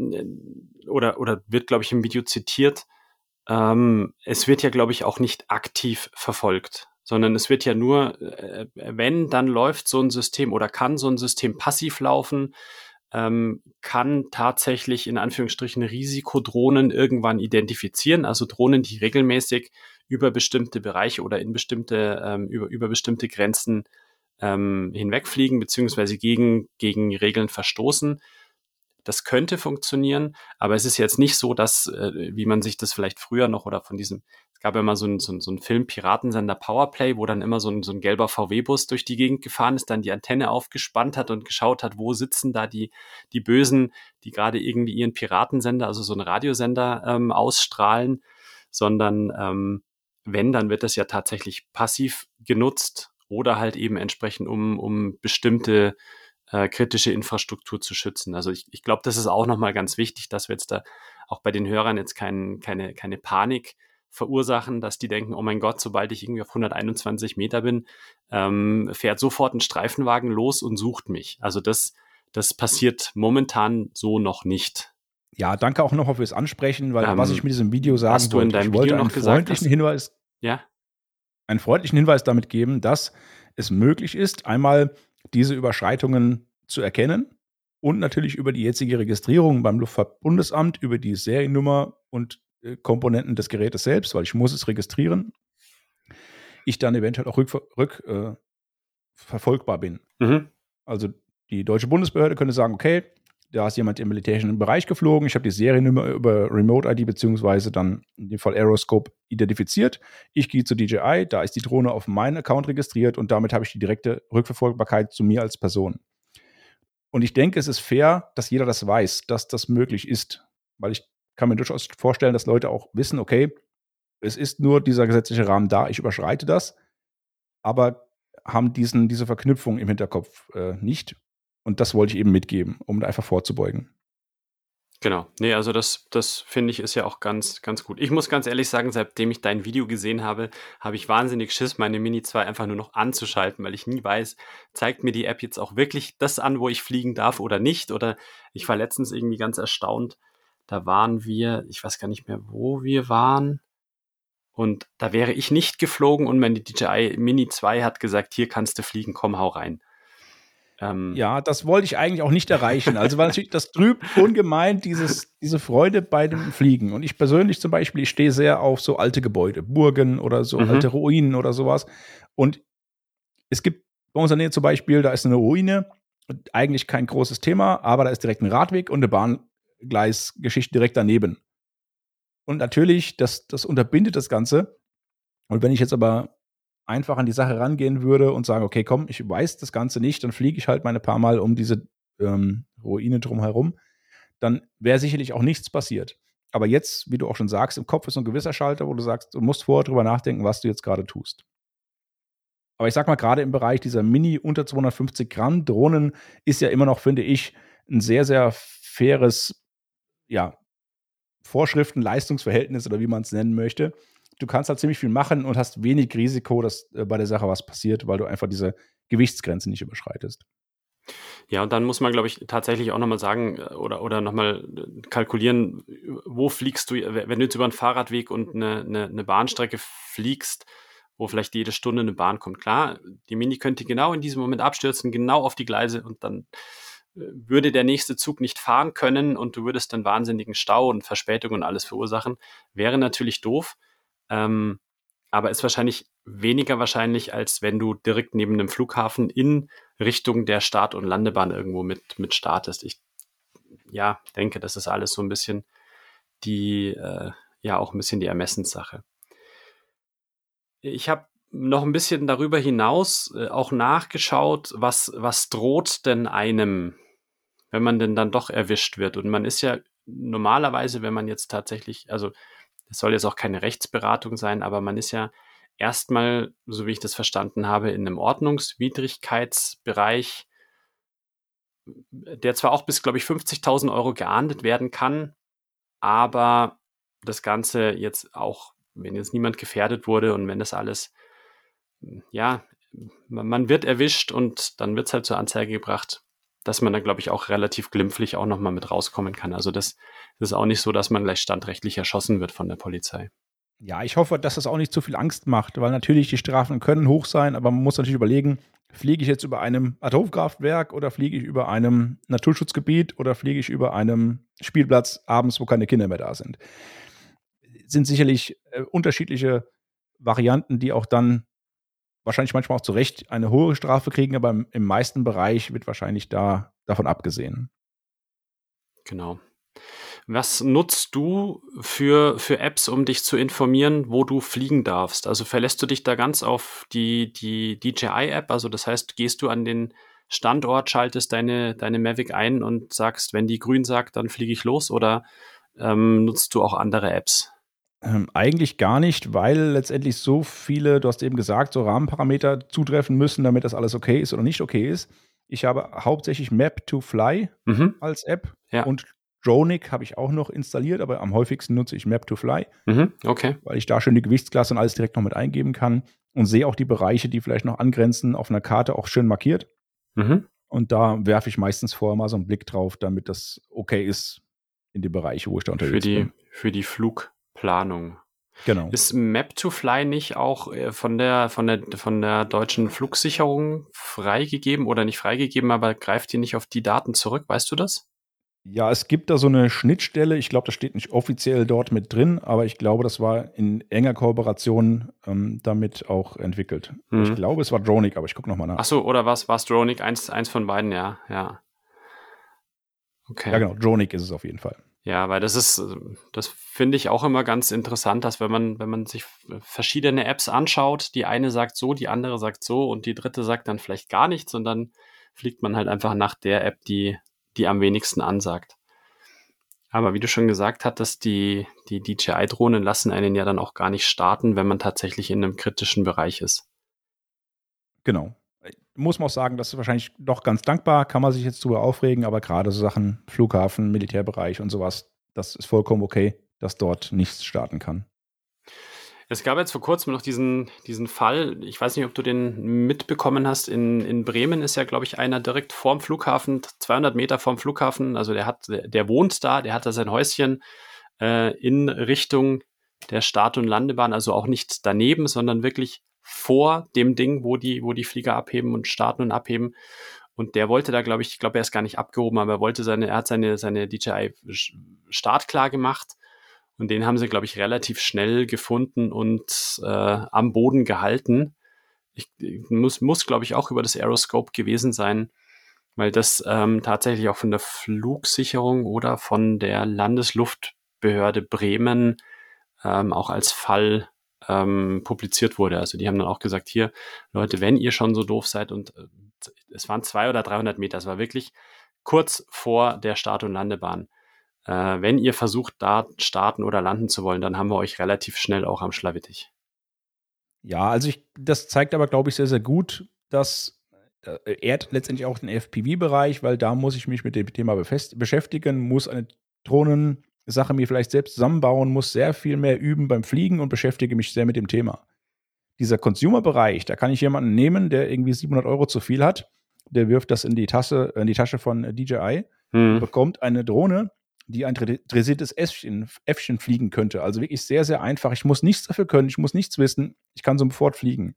oder, oder wird, glaube ich, im Video zitiert, ähm, es wird ja, glaube ich, auch nicht aktiv verfolgt. sondern es wird ja nur, äh, wenn, dann läuft so ein System oder kann so ein System passiv laufen, ähm, kann tatsächlich in Anführungsstrichen Risikodrohnen irgendwann identifizieren, also Drohnen, die regelmäßig über bestimmte Bereiche oder in bestimmte, ähm, über, über bestimmte Grenzen ähm, hinwegfliegen, beziehungsweise gegen, gegen Regeln verstoßen. Das könnte funktionieren, aber es ist jetzt nicht so, dass, äh, wie man sich das vielleicht früher noch oder von diesem gab ja mal so einen so so ein Film Piratensender Powerplay, wo dann immer so ein, so ein gelber VW-Bus durch die Gegend gefahren ist, dann die Antenne aufgespannt hat und geschaut hat, wo sitzen da die, die Bösen, die gerade irgendwie ihren Piratensender, also so einen Radiosender ähm, ausstrahlen, sondern ähm, wenn, dann wird das ja tatsächlich passiv genutzt oder halt eben entsprechend, um, um bestimmte äh, kritische Infrastruktur zu schützen. Also ich, ich glaube, das ist auch nochmal ganz wichtig, dass wir jetzt da auch bei den Hörern jetzt kein, keine, keine Panik verursachen, dass die denken, oh mein Gott, sobald ich irgendwie auf 121 Meter bin, ähm, fährt sofort ein Streifenwagen los und sucht mich. Also das, das passiert momentan so noch nicht. Ja, danke auch noch fürs Ansprechen, weil ähm, was ich mit diesem Video sagen hast deinem ich wollte Video noch einen freundlichen gesagt, Hinweis, ja, einen freundlichen Hinweis damit geben, dass es möglich ist, einmal diese Überschreitungen zu erkennen und natürlich über die jetzige Registrierung beim Luftfahrtbundesamt, über die Seriennummer und äh, Komponenten des Gerätes selbst, weil ich muss es registrieren, ich dann eventuell auch rückverfolgbar rück, äh, bin. mhm. Also die deutsche Bundesbehörde könnte sagen, okay, da ist jemand im militärischen Bereich geflogen, ich habe die Seriennummer über Remote-ID beziehungsweise dann in dem Fall Aeroscope identifiziert. Ich gehe zu DJI, da ist die Drohne auf meinen Account registriert und damit habe ich die direkte Rückverfolgbarkeit zu mir als Person. Und ich denke, es ist fair, dass jeder das weiß, dass das möglich ist, weil ich kann mir durchaus vorstellen, dass Leute auch wissen, okay, es ist nur dieser gesetzliche Rahmen da, ich überschreite das, aber haben diesen, diese Verknüpfung im Hinterkopf äh, nicht. Und das wollte ich eben mitgeben, um einfach vorzubeugen. Genau. Nee, also das, das finde ich ist ja auch ganz, ganz gut. Ich muss ganz ehrlich sagen, seitdem ich dein Video gesehen habe, habe ich wahnsinnig Schiss, meine Mini 2 einfach nur noch anzuschalten, weil ich nie weiß, zeigt mir die App jetzt auch wirklich das an, wo ich fliegen darf oder nicht. Oder ich war letztens irgendwie ganz erstaunt, da waren wir, ich weiß gar nicht mehr, wo wir waren. Und da wäre ich nicht geflogen und meine DJI Mini 2 hat gesagt, hier kannst du fliegen, komm, hau rein. Ähm, ja, das wollte ich eigentlich auch nicht erreichen. Also, weil natürlich das trübt ungemein dieses, diese Freude bei dem Fliegen. Und ich persönlich zum Beispiel, ich stehe sehr auf so alte Gebäude, Burgen oder so mhm. alte Ruinen oder sowas. Und es gibt bei uns in der Nähe zum Beispiel, da ist eine Ruine, eigentlich kein großes Thema, aber da ist direkt ein Radweg und eine Bahn, Gleisgeschichte direkt daneben. Und natürlich, das, das unterbindet das Ganze. Und wenn ich jetzt aber einfach an die Sache rangehen würde und sage, okay, komm, ich weiß das Ganze nicht, dann fliege ich halt meine paar Mal um diese ähm, Ruine drumherum, dann wäre sicherlich auch nichts passiert. Aber jetzt, wie du auch schon sagst, im Kopf ist so ein gewisser Schalter, wo du sagst, du musst vorher drüber nachdenken, was du jetzt gerade tust. Aber ich sag mal, gerade im Bereich dieser Mini unter 250 Gramm Drohnen ist ja immer noch, finde ich, ein sehr, sehr faires ja, Vorschriften, Leistungsverhältnis oder wie man es nennen möchte. Du kannst halt ziemlich viel machen und hast wenig Risiko, dass äh, bei der Sache was passiert, weil du einfach diese Gewichtsgrenze nicht überschreitest. Ja, und dann muss man, glaube ich, tatsächlich auch nochmal sagen äh, oder, oder nochmal äh, kalkulieren, wo fliegst du, wenn du jetzt über einen Fahrradweg und eine, eine, eine Bahnstrecke fliegst, wo vielleicht jede Stunde eine Bahn kommt. Klar, die Mini könnte genau in diesem Moment abstürzen, genau auf die Gleise und dann würde der nächste Zug nicht fahren können und du würdest dann wahnsinnigen Stau und Verspätung und alles verursachen, wäre natürlich doof. Ähm, aber ist wahrscheinlich weniger wahrscheinlich, als wenn du direkt neben einem Flughafen in Richtung der Start- und Landebahn irgendwo mit, mit startest. Ich ja, denke, das ist alles so ein bisschen die, äh, ja, auch ein bisschen die Ermessenssache. Ich habe noch ein bisschen darüber hinaus äh, auch nachgeschaut, was, was droht denn einem, wenn man denn dann doch erwischt wird. Und man ist ja normalerweise, wenn man jetzt tatsächlich, also es soll jetzt auch keine Rechtsberatung sein, aber man ist ja erstmal, so wie ich das verstanden habe, in einem Ordnungswidrigkeitsbereich, der zwar auch bis, glaube ich, 50.000 Euro geahndet werden kann, aber das Ganze jetzt auch, wenn jetzt niemand gefährdet wurde und wenn das alles ja, man wird erwischt und dann wird es halt zur Anzeige gebracht, dass man da, glaube ich, auch relativ glimpflich auch nochmal mit rauskommen kann. Also das, das ist auch nicht so, dass man gleich standrechtlich erschossen wird von der Polizei. Ja, ich hoffe, dass das auch nicht zu viel Angst macht, weil natürlich die Strafen können hoch sein, aber man muss natürlich überlegen, fliege ich jetzt über einem Atomkraftwerk oder fliege ich über einem Naturschutzgebiet oder fliege ich über einem Spielplatz abends, wo keine Kinder mehr da sind. Sind sicherlich äh, unterschiedliche Varianten, die auch dann wahrscheinlich manchmal auch zu Recht eine hohe Strafe kriegen, aber im, im meisten Bereich wird wahrscheinlich da davon abgesehen. Genau. Was nutzt du für, für Apps, um dich zu informieren, wo du fliegen darfst? Also verlässt du dich da ganz auf die, die DJI-App? Also das heißt, gehst du an den Standort, schaltest deine, deine Mavic ein und sagst, wenn die grün sagt, dann fliege ich los? Oder ähm, nutzt du auch andere Apps? Ähm, eigentlich gar nicht, weil letztendlich so viele, du hast eben gesagt, so Rahmenparameter zutreffen müssen, damit das alles okay ist oder nicht okay ist. Ich habe hauptsächlich Map to Fly mhm. als App ja. und Dronic habe ich auch noch installiert, aber am häufigsten nutze ich Map to Fly. Mhm, okay. Weil ich da schön die Gewichtsklasse und alles direkt noch mit eingeben kann und sehe auch die Bereiche, die vielleicht noch angrenzen, auf einer Karte auch schön markiert. Mhm. Und da werfe ich meistens vorher mal so einen Blick drauf, damit das okay ist in die Bereiche, wo ich da unterwegs für die, bin. Für die Flugplanung. Genau. Ist Map to Fly nicht auch äh, von der, von der, von der deutschen Flugsicherung freigegeben oder nicht freigegeben, aber greift die nicht auf die Daten zurück? Weißt du das? Ja, es gibt da so eine Schnittstelle. Ich glaube, das steht nicht offiziell dort mit drin, aber ich glaube, das war in enger Kooperation ähm, damit auch entwickelt. Mhm. Ich glaube, es war Dronic, aber ich gucke nochmal nach. Ach so, oder was war es Dronic? Eins, eins von beiden, ja, ja. Okay. Ja, genau, Dronic ist es auf jeden Fall. Ja, weil das ist, das finde ich auch immer ganz interessant, dass wenn man, wenn man sich verschiedene Apps anschaut, die eine sagt so, die andere sagt so und die dritte sagt dann vielleicht gar nichts und dann fliegt man halt einfach nach der App, die die am wenigsten ansagt. Aber wie du schon gesagt hattest, die, die DJI-Drohnen lassen einen ja dann auch gar nicht starten, wenn man tatsächlich in einem kritischen Bereich ist. Genau. Muss man auch sagen, das ist wahrscheinlich doch ganz dankbar, kann man sich jetzt drüber aufregen, aber gerade so Sachen Flughafen, Militärbereich und sowas, das ist vollkommen okay, dass dort nichts starten kann. Es gab jetzt vor kurzem noch diesen, diesen Fall, ich weiß nicht, ob du den mitbekommen hast, in, in Bremen ist ja, glaube ich, einer direkt vorm Flughafen, 200 Meter vorm Flughafen, also der hat, der, wohnt da, der hat da sein Häuschen äh, in Richtung der Start- und Landebahn, also auch nicht daneben, sondern wirklich vor dem Ding, wo die, wo die Flieger abheben und starten und abheben. Und der wollte da, glaube ich, ich glaube, er ist gar nicht abgehoben, aber er wollte seine, er hat seine, seine DJI startklar gemacht und den haben sie, glaube ich, relativ schnell gefunden und äh, am Boden gehalten. Ich, muss, muss glaube ich, auch über das Aeroscope gewesen sein, weil das ähm, tatsächlich auch von der Flugsicherung oder von der Landesluftbehörde Bremen ähm, auch als Fall ähm, publiziert wurde. Also die haben dann auch gesagt, hier, Leute, wenn ihr schon so doof seid und äh, es waren zwei oder 300 Meter, es war wirklich kurz vor der Start- und Landebahn äh, wenn ihr versucht, da starten oder landen zu wollen, dann haben wir euch relativ schnell auch am Schlawittich. Ja, also ich, das zeigt aber, glaube ich, sehr, sehr gut, dass äh, ehrt letztendlich auch den FPV-Bereich, weil da muss ich mich mit dem Thema beschäftigen, muss eine Drohnensache mir vielleicht selbst zusammenbauen, muss sehr viel mehr üben beim Fliegen und beschäftige mich sehr mit dem Thema. Dieser Consumer-Bereich, da kann ich jemanden nehmen, der irgendwie 700 Euro zu viel hat, der wirft das in die Tasse, in die Tasche von DJI, hm. bekommt eine Drohne, die ein dressiertes Äffchen, Äffchen fliegen könnte. Also wirklich sehr, sehr einfach. Ich muss nichts dafür können, ich muss nichts wissen, ich kann sofort fliegen.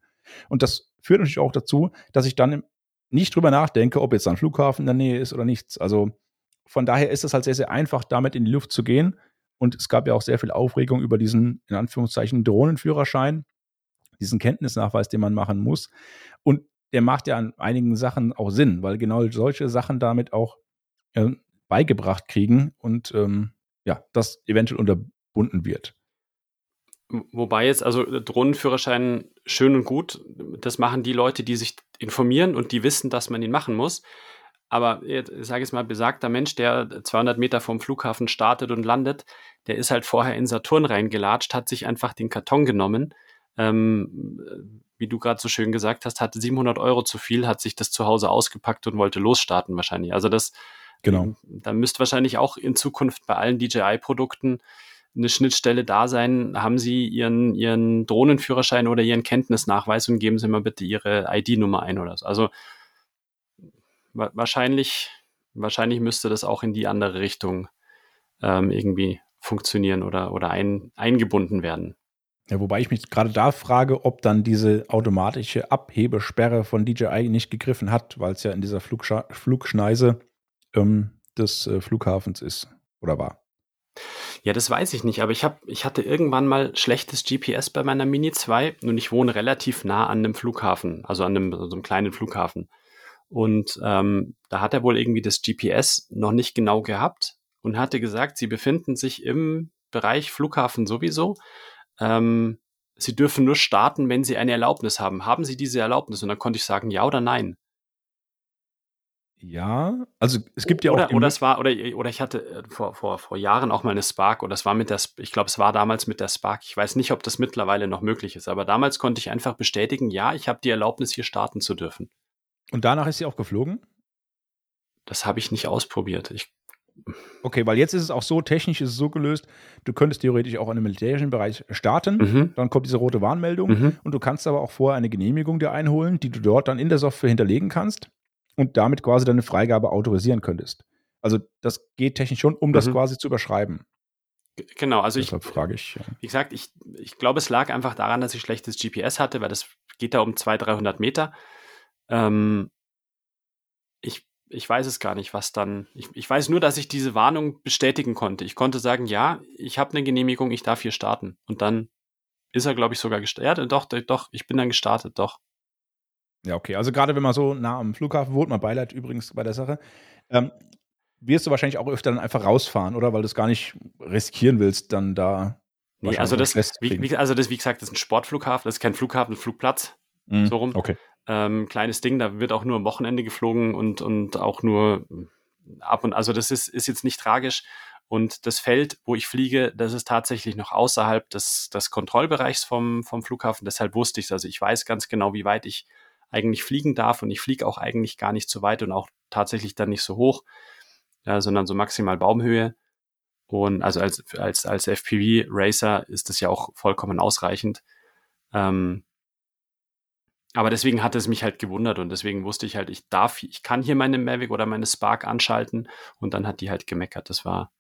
Und das führt natürlich auch dazu, dass ich dann nicht drüber nachdenke, ob jetzt ein Flughafen in der Nähe ist oder nichts. Also von daher ist es halt sehr, sehr einfach, damit in die Luft zu gehen. Und es gab ja auch sehr viel Aufregung über diesen, in Anführungszeichen, Drohnenführerschein, diesen Kenntnisnachweis, den man machen muss. Und der macht ja an einigen Sachen auch Sinn, weil genau solche Sachen damit auch äh, beigebracht kriegen und ähm, ja, das eventuell unterbunden wird. Wobei jetzt, also Drohnenführerschein schön und gut, das machen die Leute, die sich informieren und die wissen, dass man ihn machen muss. Aber ich sage jetzt mal, besagter Mensch, der 200 Meter vom Flughafen startet und landet, der ist halt vorher in Saturn reingelatscht, hat sich einfach den Karton genommen. Ähm, wie du gerade so schön gesagt hast, hatte 700 Euro zu viel, hat sich das zu Hause ausgepackt und wollte losstarten wahrscheinlich. Also das, Genau. Da müsste wahrscheinlich auch in Zukunft bei allen DJI-Produkten eine Schnittstelle da sein. Haben Sie Ihren, Ihren Drohnenführerschein oder Ihren Kenntnisnachweis und geben Sie mal bitte Ihre ID-Nummer ein oder so. Also wa wahrscheinlich, wahrscheinlich müsste das auch in die andere Richtung ähm, irgendwie funktionieren oder, oder ein, eingebunden werden. Ja, wobei ich mich gerade da frage, ob dann diese automatische Abhebesperre von DJI nicht gegriffen hat, weil es ja in dieser Flugscha Flugschneise ähm, des äh, Flughafens ist oder war. Ja, das weiß ich nicht, aber ich, hab, ich hatte irgendwann mal schlechtes GPS bei meiner Mini 2 und ich wohne relativ nah an einem Flughafen, also an einem, so einem kleinen Flughafen. Und ähm, da hat er wohl irgendwie das GPS noch nicht genau gehabt und hatte gesagt, sie befinden sich im Bereich Flughafen sowieso. Ähm, sie dürfen nur starten, wenn sie eine Erlaubnis haben. Haben sie diese Erlaubnis? Und dann konnte ich sagen, ja oder nein. Ja, also es gibt ja oder, auch. Oder es war, oder, oder ich hatte äh, vor, vor, vor Jahren auch mal eine Spark, oder es war mit der, ich glaube, es war damals mit der Spark. Ich weiß nicht, ob das mittlerweile noch möglich ist, aber damals konnte ich einfach bestätigen, ja, ich habe die Erlaubnis, hier starten zu dürfen. Und danach ist sie auch geflogen? Das habe ich nicht ausprobiert. Ich Okay, weil jetzt ist es auch so, technisch ist es so gelöst, du könntest theoretisch auch in einem militärischen Bereich starten, mhm. dann kommt diese rote Warnmeldung mhm. und du kannst aber auch vorher eine Genehmigung dir einholen, die du dort dann in der Software hinterlegen kannst und damit quasi deine Freigabe autorisieren könntest. Also das geht technisch schon, um mhm. das quasi zu überschreiben. Genau, also Deshalb ich, frage ich. Ja. Wie gesagt, ich, ich glaube, es lag einfach daran, dass ich schlechtes GPS hatte, weil das geht da um 200, 300 Meter. Ähm, ich, ich weiß es gar nicht, was dann. Ich, ich weiß nur, dass ich diese Warnung bestätigen konnte. Ich konnte sagen, ja, ich habe eine Genehmigung, ich darf hier starten. Und dann ist er, glaube ich, sogar gestartet. Ja, doch, doch, ich bin dann gestartet, doch. Ja, okay. Also gerade wenn man so nah am Flughafen wohnt, man Beileid übrigens bei der Sache, ähm, wirst du wahrscheinlich auch öfter dann einfach rausfahren, oder? Weil du es gar nicht riskieren willst, dann da. Nee, also das, wie, wie, also das, wie gesagt, das ist ein Sportflughafen, das ist kein Flughafen, ein Flugplatz. Mhm, so rum. Okay. Ähm, kleines Ding, da wird auch nur am Wochenende geflogen und, und auch nur ab und also das ist, ist jetzt nicht tragisch. Und das Feld, wo ich fliege, das ist tatsächlich noch außerhalb des, des Kontrollbereichs vom, vom Flughafen. Deshalb wusste ich es. Also ich weiß ganz genau, wie weit ich eigentlich fliegen darf und ich fliege auch eigentlich gar nicht so weit und auch tatsächlich dann nicht so hoch, ja, sondern so maximal Baumhöhe. Und also als, als, als FPV-Racer ist das ja auch vollkommen ausreichend. Ähm, aber deswegen hat es mich halt gewundert und deswegen wusste ich halt, ich darf, ich kann hier meine Mavic oder meine Spark anschalten und dann hat die halt gemeckert. Das war,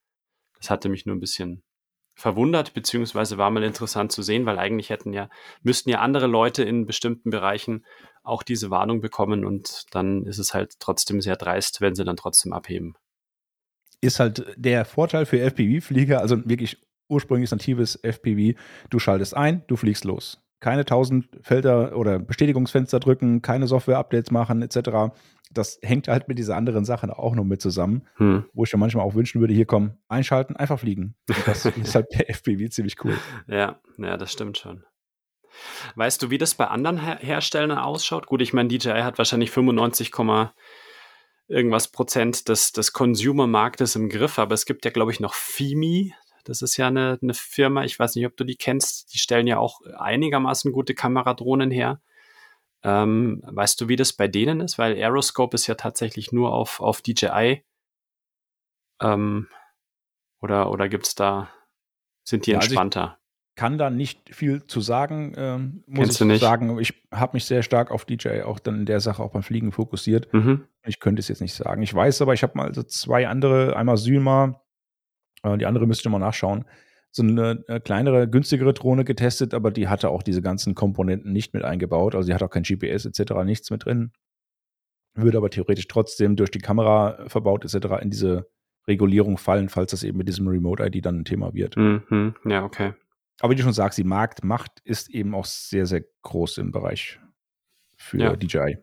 das hatte mich nur ein bisschen verwundert, beziehungsweise war mal interessant zu sehen, weil eigentlich hätten ja, müssten ja andere Leute in bestimmten Bereichen auch diese Warnung bekommen und dann ist es halt trotzdem sehr dreist, wenn sie dann trotzdem abheben. Ist halt der Vorteil für FPV-Flieger, also wirklich ursprünglich natives FPV, du schaltest ein, du fliegst los. Keine tausend Felder oder Bestätigungsfenster drücken, keine Software-Updates machen, etc. Das hängt halt mit dieser anderen Sachen auch noch mit zusammen, hm. wo ich mir manchmal auch wünschen würde, hier kommen, einschalten, einfach fliegen. Und das ist halt per FPV ziemlich cool. Ja, ja, das stimmt schon. Weißt du, wie das bei anderen Her Herstellern ausschaut? Gut, ich meine, DJI hat wahrscheinlich 95, irgendwas Prozent des, des Consumer-Marktes im Griff, aber es gibt ja, glaube ich, noch FIMI. Das ist ja eine, eine Firma, ich weiß nicht, ob du die kennst, die stellen ja auch einigermaßen gute Kameradrohnen her. Ähm, weißt du, wie das bei denen ist? Weil Aeroscope ist ja tatsächlich nur auf, auf DJI. Ähm, oder oder gibt es da, sind die ja, entspannter? Also kann da nicht viel zu sagen, ähm, muss Kennst ich nicht? sagen. Ich habe mich sehr stark auf DJ auch dann in der Sache auch beim Fliegen fokussiert. Mhm. Ich könnte es jetzt nicht sagen. Ich weiß aber, ich habe mal so zwei andere, einmal Syma, äh, die andere müsste ich mal nachschauen, so eine äh, kleinere, günstigere Drohne getestet, aber die hatte auch diese ganzen Komponenten nicht mit eingebaut. Also die hat auch kein GPS etc., nichts mit drin. Würde aber theoretisch trotzdem durch die Kamera verbaut etc. in diese Regulierung fallen, falls das eben mit diesem Remote-ID dann ein Thema wird. Mhm. Ja, okay. Aber wie du schon sagst, die Marktmacht ist eben auch sehr, sehr groß im Bereich für ja. DJI.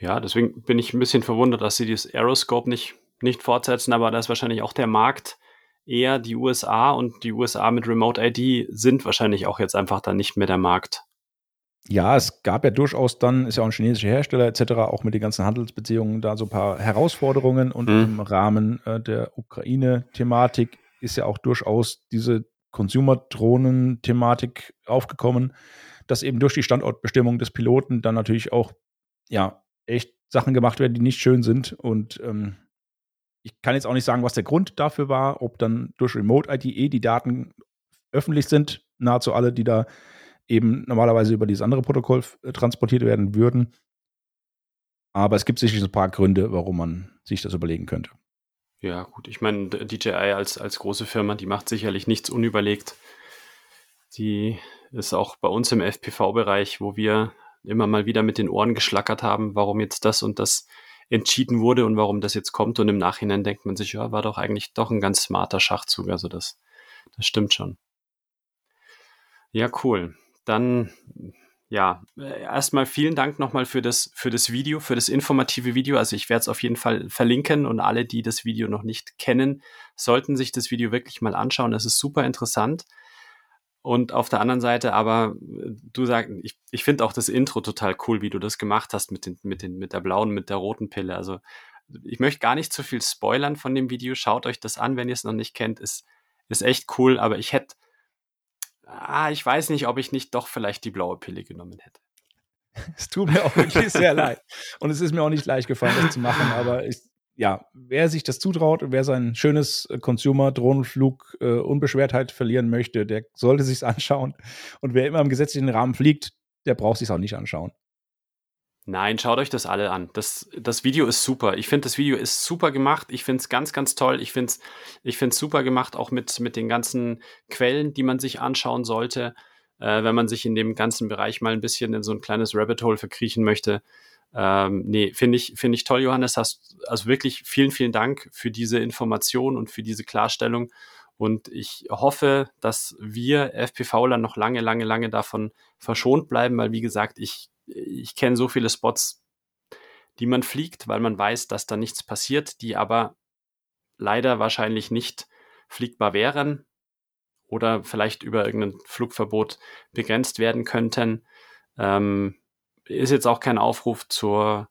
Ja, deswegen bin ich ein bisschen verwundert, dass sie dieses Aeroscope nicht, nicht fortsetzen, aber da ist wahrscheinlich auch der Markt eher die USA und die USA mit Remote ID sind wahrscheinlich auch jetzt einfach dann nicht mehr der Markt. Ja, es gab ja durchaus dann, ist ja auch ein chinesischer Hersteller etc., auch mit den ganzen Handelsbeziehungen da so ein paar Herausforderungen und mhm. im Rahmen äh, der Ukraine-Thematik ist ja auch durchaus diese Consumer-Drohnen-Thematik aufgekommen, dass eben durch die Standortbestimmung des Piloten dann natürlich auch, ja, echt Sachen gemacht werden, die nicht schön sind. Und ähm, ich kann jetzt auch nicht sagen, was der Grund dafür war, ob dann durch Remote-ID eh die Daten öffentlich sind, nahezu alle, die da eben normalerweise über dieses andere Protokoll äh, transportiert werden würden. Aber es gibt sicherlich ein paar Gründe, warum man sich das überlegen könnte. Ja, gut. Ich meine, DJI als, als große Firma, die macht sicherlich nichts unüberlegt. Die ist auch bei uns im FPV-Bereich, wo wir immer mal wieder mit den Ohren geschlackert haben, warum jetzt das und das entschieden wurde und warum das jetzt kommt. Und im Nachhinein denkt man sich, ja, war doch eigentlich doch ein ganz smarter Schachzug. Also das, das stimmt schon. Ja, cool. Dann, ja, erstmal vielen Dank nochmal für das, für das Video, für das informative Video. Also ich werde es auf jeden Fall verlinken und alle, die das Video noch nicht kennen, sollten sich das Video wirklich mal anschauen. Es ist super interessant. Und auf der anderen Seite aber, du sagst, ich, ich finde auch das Intro total cool, wie du das gemacht hast mit, den, mit, den, mit der blauen, mit der roten Pille. Also ich möchte gar nicht zu viel spoilern von dem Video. Schaut euch das an, wenn ihr es noch nicht kennt. Ist, ist echt cool, aber ich hätte, ah, ich weiß nicht, ob ich nicht doch vielleicht die blaue Pille genommen hätte. Es tut mir auch wirklich sehr leid. Und es ist mir auch nicht leicht gefallen, das zu machen, aber ich, ja, wer sich das zutraut und wer sein schönes äh, Consumer-Drohnenflug äh, Unbeschwertheit verlieren möchte, der sollte sich's anschauen. Und wer immer im gesetzlichen Rahmen fliegt, der braucht sich's auch nicht anschauen. Nein, schaut euch das alle an. Das, das Video ist super. Ich finde, das Video ist super gemacht. Ich finde es ganz, ganz toll. Ich finde es ich find's super gemacht, auch mit, mit den ganzen Quellen, die man sich anschauen sollte, äh, wenn man sich in dem ganzen Bereich mal ein bisschen in so ein kleines Rabbit Hole verkriechen möchte. Ähm, nee, finde ich, finde ich toll, Johannes. Hast, also wirklich vielen, vielen Dank für diese Information und für diese Klarstellung. Und ich hoffe, dass wir FPVler noch lange, lange, lange davon verschont bleiben, weil wie gesagt, ich, ich kenne so viele Spots, die man fliegt, weil man weiß, dass da nichts passiert, die aber leider wahrscheinlich nicht fliegbar wären oder vielleicht über irgendein Flugverbot begrenzt werden könnten. Ähm, ist jetzt auch kein Aufruf zur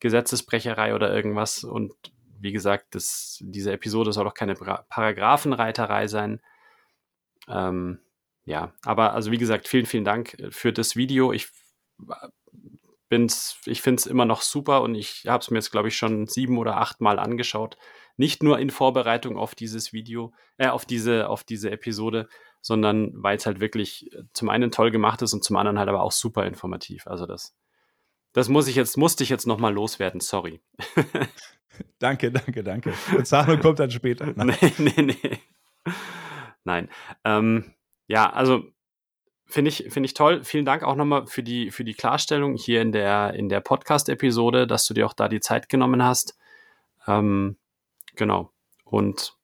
Gesetzesbrecherei oder irgendwas. Und wie gesagt, das, diese Episode soll auch keine Paragraphenreiterei sein. Ähm, ja, aber also wie gesagt, vielen, vielen Dank für das Video. Ich bin's, ich finde es immer noch super und ich habe es mir jetzt, glaube ich, schon sieben oder acht Mal angeschaut. Nicht nur in Vorbereitung auf dieses Video, äh, auf diese, auf diese Episode, sondern weil es halt wirklich äh, zum einen toll gemacht ist und zum anderen halt aber auch super informativ. Also das, das muss ich jetzt, musste ich jetzt nochmal loswerden, sorry. danke, danke, danke. Bezahlung kommt dann später. Nein, nee, nee, nee. Nein. Ähm, ja, also finde ich, finde ich toll. Vielen Dank auch nochmal für die, für die Klarstellung hier in der, in der Podcast-Episode, dass du dir auch da die Zeit genommen hast. Ähm, genau. Und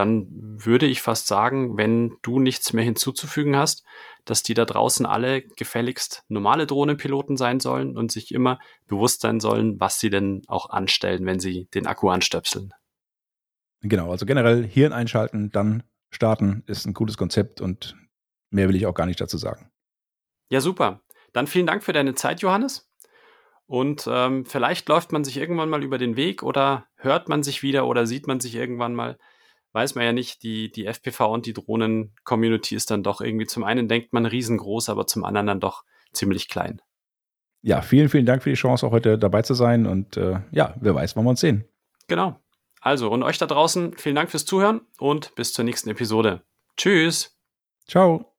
dann würde ich fast sagen, wenn du nichts mehr hinzuzufügen hast, dass die da draußen alle gefälligst normale Drohnenpiloten sein sollen und sich immer bewusst sein sollen, was sie denn auch anstellen, wenn sie den Akku anstöpseln. Genau, also generell Hirn einschalten, dann starten ist ein cooles Konzept und mehr will ich auch gar nicht dazu sagen. Ja, super. Dann vielen Dank für deine Zeit, Johannes. Und ähm, vielleicht läuft man sich irgendwann mal über den Weg oder hört man sich wieder oder sieht man sich irgendwann mal weiß man ja nicht, die, die FPV und die Drohnen-Community ist dann doch irgendwie, zum einen denkt man riesengroß, aber zum anderen dann doch ziemlich klein. Ja, vielen, vielen Dank für die Chance, auch heute dabei zu sein und äh, ja, wer weiß, wann wir uns sehen. Genau. Also, und euch da draußen, vielen Dank fürs Zuhören und bis zur nächsten Episode. Tschüss. Ciao.